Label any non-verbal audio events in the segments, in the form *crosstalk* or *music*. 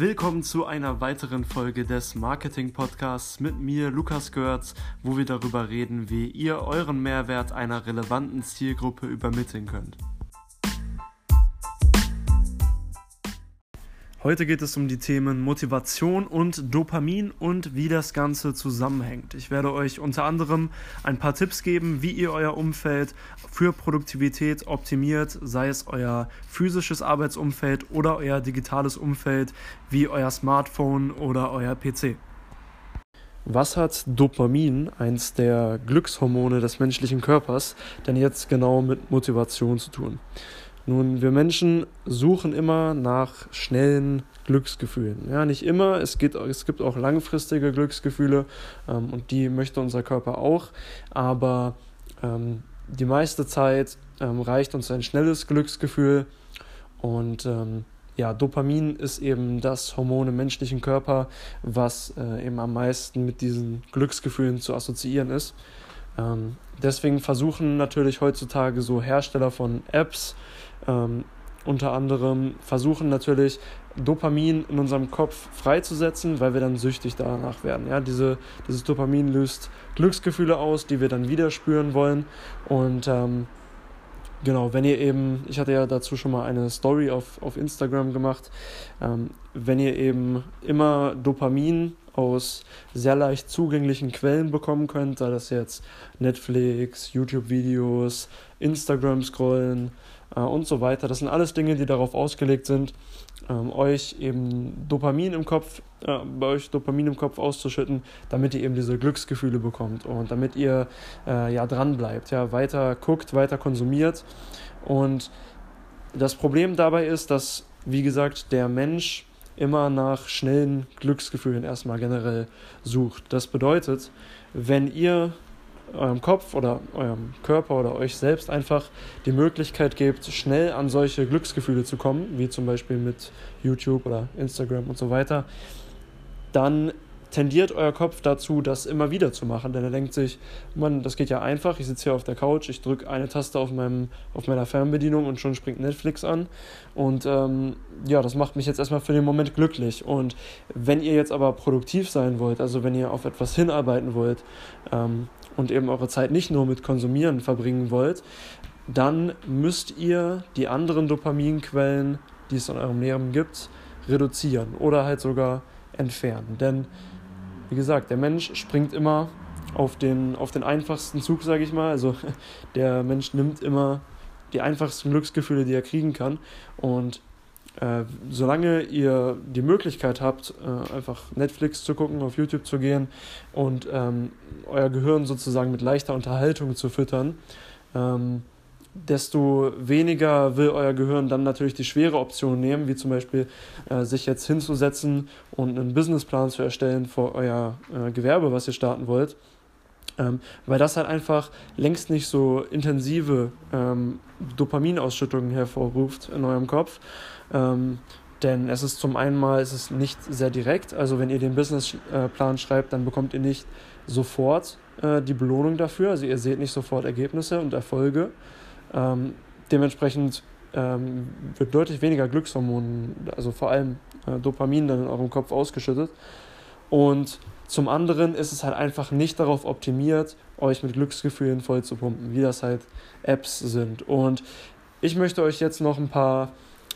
Willkommen zu einer weiteren Folge des Marketing Podcasts mit mir, Lukas Görz, wo wir darüber reden, wie ihr euren Mehrwert einer relevanten Zielgruppe übermitteln könnt. Heute geht es um die Themen Motivation und Dopamin und wie das Ganze zusammenhängt. Ich werde euch unter anderem ein paar Tipps geben, wie ihr euer Umfeld für Produktivität optimiert, sei es euer physisches Arbeitsumfeld oder euer digitales Umfeld wie euer Smartphone oder euer PC. Was hat Dopamin, eins der Glückshormone des menschlichen Körpers, denn jetzt genau mit Motivation zu tun? Nun, wir Menschen suchen immer nach schnellen Glücksgefühlen. Ja, nicht immer, es, geht, es gibt auch langfristige Glücksgefühle ähm, und die möchte unser Körper auch, aber ähm, die meiste Zeit ähm, reicht uns ein schnelles Glücksgefühl und ähm, ja, Dopamin ist eben das Hormon im menschlichen Körper, was äh, eben am meisten mit diesen Glücksgefühlen zu assoziieren ist. Ähm, deswegen versuchen natürlich heutzutage so Hersteller von Apps, ähm, unter anderem versuchen natürlich Dopamin in unserem Kopf freizusetzen, weil wir dann süchtig danach werden. Ja, diese, dieses Dopamin löst Glücksgefühle aus, die wir dann wieder spüren wollen. Und ähm, genau, wenn ihr eben, ich hatte ja dazu schon mal eine Story auf, auf Instagram gemacht, ähm, wenn ihr eben immer Dopamin aus sehr leicht zugänglichen Quellen bekommen könnt, sei das jetzt Netflix, YouTube-Videos, Instagram-Scrollen, äh, und so weiter. Das sind alles Dinge, die darauf ausgelegt sind, ähm, euch eben Dopamin im Kopf, äh, bei euch Dopamin im Kopf auszuschütten, damit ihr eben diese Glücksgefühle bekommt und damit ihr äh, ja dran bleibt, ja weiter guckt, weiter konsumiert und das Problem dabei ist, dass wie gesagt der Mensch immer nach schnellen Glücksgefühlen erstmal generell sucht. Das bedeutet, wenn ihr eurem Kopf oder eurem Körper oder euch selbst einfach die Möglichkeit gebt, schnell an solche Glücksgefühle zu kommen, wie zum Beispiel mit YouTube oder Instagram und so weiter, dann tendiert euer Kopf dazu, das immer wieder zu machen. Denn er denkt sich, Mann, das geht ja einfach. Ich sitze hier auf der Couch, ich drücke eine Taste auf, meinem, auf meiner Fernbedienung und schon springt Netflix an. Und ähm, ja, das macht mich jetzt erstmal für den Moment glücklich. Und wenn ihr jetzt aber produktiv sein wollt, also wenn ihr auf etwas hinarbeiten wollt, ähm, und eben eure Zeit nicht nur mit Konsumieren verbringen wollt, dann müsst ihr die anderen Dopaminquellen, die es in eurem Leben gibt, reduzieren oder halt sogar entfernen. Denn, wie gesagt, der Mensch springt immer auf den, auf den einfachsten Zug, sage ich mal. Also *laughs* der Mensch nimmt immer die einfachsten Glücksgefühle, die er kriegen kann. Und äh, solange ihr die Möglichkeit habt, äh, einfach Netflix zu gucken, auf YouTube zu gehen und ähm, euer Gehirn sozusagen mit leichter Unterhaltung zu füttern, ähm, desto weniger will euer Gehirn dann natürlich die schwere Option nehmen, wie zum Beispiel äh, sich jetzt hinzusetzen und einen Businessplan zu erstellen für euer äh, Gewerbe, was ihr starten wollt. Ähm, weil das halt einfach längst nicht so intensive ähm, Dopaminausschüttungen hervorruft in eurem Kopf. Ähm, denn es ist zum einen mal es ist nicht sehr direkt. Also wenn ihr den Businessplan schreibt, dann bekommt ihr nicht sofort äh, die Belohnung dafür. Also ihr seht nicht sofort Ergebnisse und Erfolge. Ähm, dementsprechend ähm, wird deutlich weniger Glückshormone, also vor allem äh, Dopamin dann in eurem Kopf ausgeschüttet. Und zum anderen ist es halt einfach nicht darauf optimiert, euch mit Glücksgefühlen voll zu pumpen, wie das halt Apps sind. Und ich möchte euch jetzt noch ein paar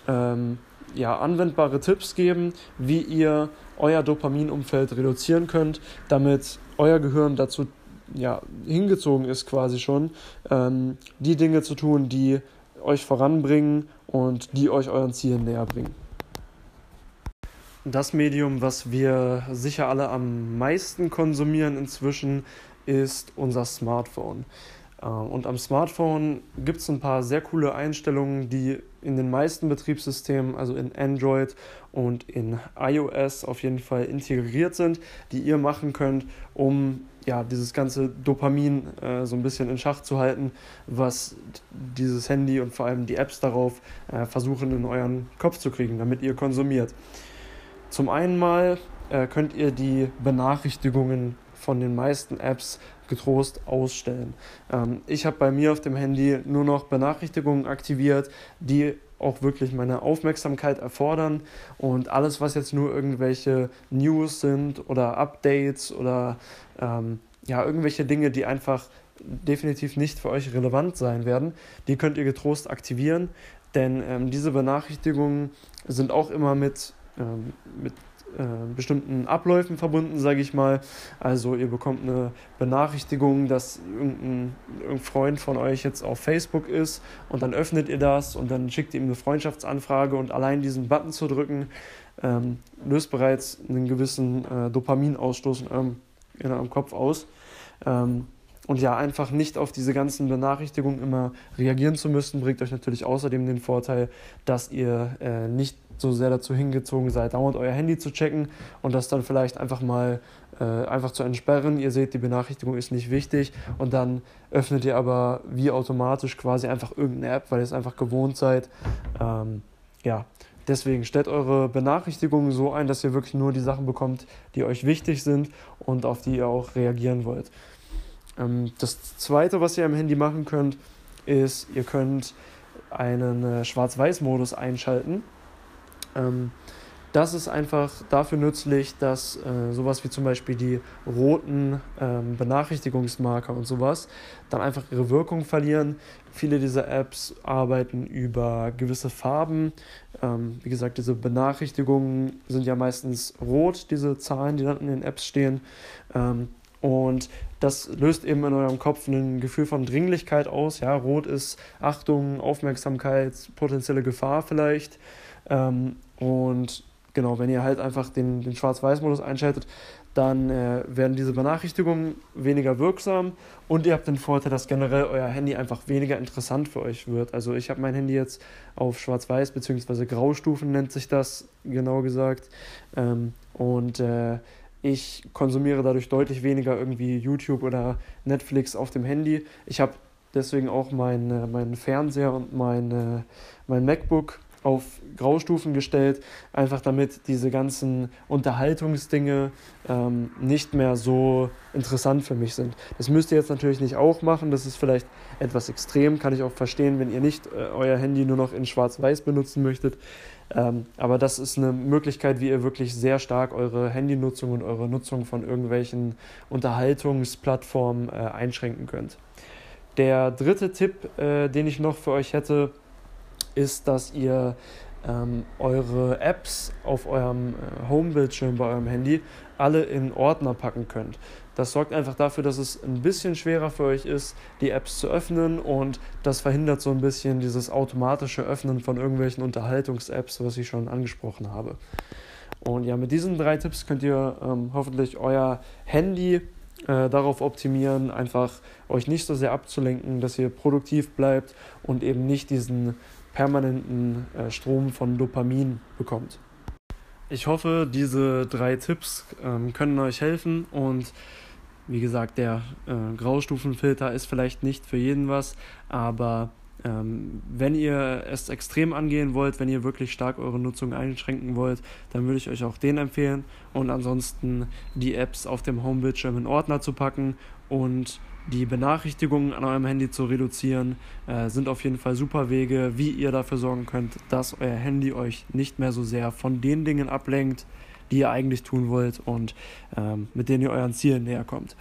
ähm, ja, anwendbare Tipps geben, wie ihr euer Dopaminumfeld reduzieren könnt, damit euer Gehirn dazu ja, hingezogen ist quasi schon, ähm, die Dinge zu tun, die euch voranbringen und die euch euren Zielen näher bringen. Das Medium, was wir sicher alle am meisten konsumieren inzwischen, ist unser Smartphone. Äh, und am Smartphone gibt es ein paar sehr coole Einstellungen, die in den meisten Betriebssystemen, also in Android und in iOS auf jeden Fall integriert sind, die ihr machen könnt, um ja, dieses ganze Dopamin äh, so ein bisschen in Schach zu halten, was dieses Handy und vor allem die Apps darauf äh, versuchen in euren Kopf zu kriegen, damit ihr konsumiert. Zum einen mal äh, könnt ihr die Benachrichtigungen von den meisten Apps getrost ausstellen. Ähm, ich habe bei mir auf dem Handy nur noch Benachrichtigungen aktiviert, die auch wirklich meine Aufmerksamkeit erfordern und alles, was jetzt nur irgendwelche News sind oder Updates oder ähm, ja, irgendwelche Dinge, die einfach definitiv nicht für euch relevant sein werden, die könnt ihr getrost aktivieren, denn ähm, diese Benachrichtigungen sind auch immer mit, ähm, mit äh, bestimmten Abläufen verbunden, sage ich mal. Also ihr bekommt eine Benachrichtigung, dass irgendein, irgendein, Freund von euch jetzt auf Facebook ist und dann öffnet ihr das und dann schickt ihr ihm eine Freundschaftsanfrage und allein diesen Button zu drücken, ähm, löst bereits einen gewissen äh, Dopaminausstoß in eurem, in eurem Kopf aus. Ähm, und ja, einfach nicht auf diese ganzen Benachrichtigungen immer reagieren zu müssen, bringt euch natürlich außerdem den Vorteil, dass ihr äh, nicht so sehr dazu hingezogen seid, dauernd euer Handy zu checken und das dann vielleicht einfach mal äh, einfach zu entsperren. Ihr seht, die Benachrichtigung ist nicht wichtig und dann öffnet ihr aber wie automatisch quasi einfach irgendeine App, weil ihr es einfach gewohnt seid. Ähm, ja, deswegen stellt eure Benachrichtigungen so ein, dass ihr wirklich nur die Sachen bekommt, die euch wichtig sind und auf die ihr auch reagieren wollt. Ähm, das zweite, was ihr am Handy machen könnt, ist, ihr könnt einen äh, Schwarz-Weiß-Modus einschalten. Ähm, das ist einfach dafür nützlich, dass äh, sowas wie zum Beispiel die roten ähm, Benachrichtigungsmarker und sowas dann einfach ihre Wirkung verlieren. Viele dieser Apps arbeiten über gewisse Farben. Ähm, wie gesagt, diese Benachrichtigungen sind ja meistens rot, diese Zahlen, die dann in den Apps stehen. Ähm, und das löst eben in eurem Kopf ein Gefühl von Dringlichkeit aus. Ja, rot ist Achtung, Aufmerksamkeit, potenzielle Gefahr vielleicht. Ähm, und genau, wenn ihr halt einfach den, den Schwarz-Weiß-Modus einschaltet, dann äh, werden diese Benachrichtigungen weniger wirksam und ihr habt den Vorteil, dass generell euer Handy einfach weniger interessant für euch wird. Also ich habe mein Handy jetzt auf Schwarz-Weiß bzw. Graustufen nennt sich das genau gesagt ähm, und äh, ich konsumiere dadurch deutlich weniger irgendwie YouTube oder Netflix auf dem Handy. Ich habe deswegen auch meinen mein Fernseher und mein, mein MacBook auf Graustufen gestellt, einfach damit diese ganzen Unterhaltungsdinge ähm, nicht mehr so interessant für mich sind. Das müsst ihr jetzt natürlich nicht auch machen, das ist vielleicht etwas extrem, kann ich auch verstehen, wenn ihr nicht äh, euer Handy nur noch in Schwarz-Weiß benutzen möchtet. Ähm, aber das ist eine Möglichkeit, wie ihr wirklich sehr stark eure Handynutzung und eure Nutzung von irgendwelchen Unterhaltungsplattformen äh, einschränken könnt. Der dritte Tipp, äh, den ich noch für euch hätte, ist, dass ihr ähm, eure Apps auf eurem äh, Home-Bildschirm bei eurem Handy alle in Ordner packen könnt. Das sorgt einfach dafür, dass es ein bisschen schwerer für euch ist, die Apps zu öffnen und das verhindert so ein bisschen dieses automatische Öffnen von irgendwelchen Unterhaltungs-Apps, was ich schon angesprochen habe. Und ja, mit diesen drei Tipps könnt ihr ähm, hoffentlich euer Handy äh, darauf optimieren, einfach euch nicht so sehr abzulenken, dass ihr produktiv bleibt und eben nicht diesen permanenten äh, Strom von Dopamin bekommt. Ich hoffe, diese drei Tipps ähm, können euch helfen und wie gesagt, der äh, Graustufenfilter ist vielleicht nicht für jeden was, aber ähm, wenn ihr es extrem angehen wollt, wenn ihr wirklich stark eure Nutzung einschränken wollt, dann würde ich euch auch den empfehlen und ansonsten die Apps auf dem Homebildschirm in Ordner zu packen und die Benachrichtigungen an eurem Handy zu reduzieren, äh, sind auf jeden Fall super Wege, wie ihr dafür sorgen könnt, dass euer Handy euch nicht mehr so sehr von den Dingen ablenkt, die ihr eigentlich tun wollt und ähm, mit denen ihr euren Zielen näher kommt.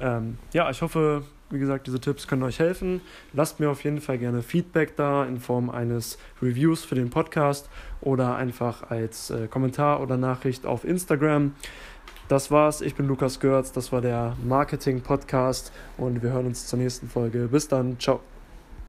Ähm, ja, ich hoffe, wie gesagt, diese Tipps können euch helfen. Lasst mir auf jeden Fall gerne Feedback da in Form eines Reviews für den Podcast oder einfach als äh, Kommentar oder Nachricht auf Instagram. Das war's. Ich bin Lukas Görz. Das war der Marketing Podcast und wir hören uns zur nächsten Folge. Bis dann. Ciao.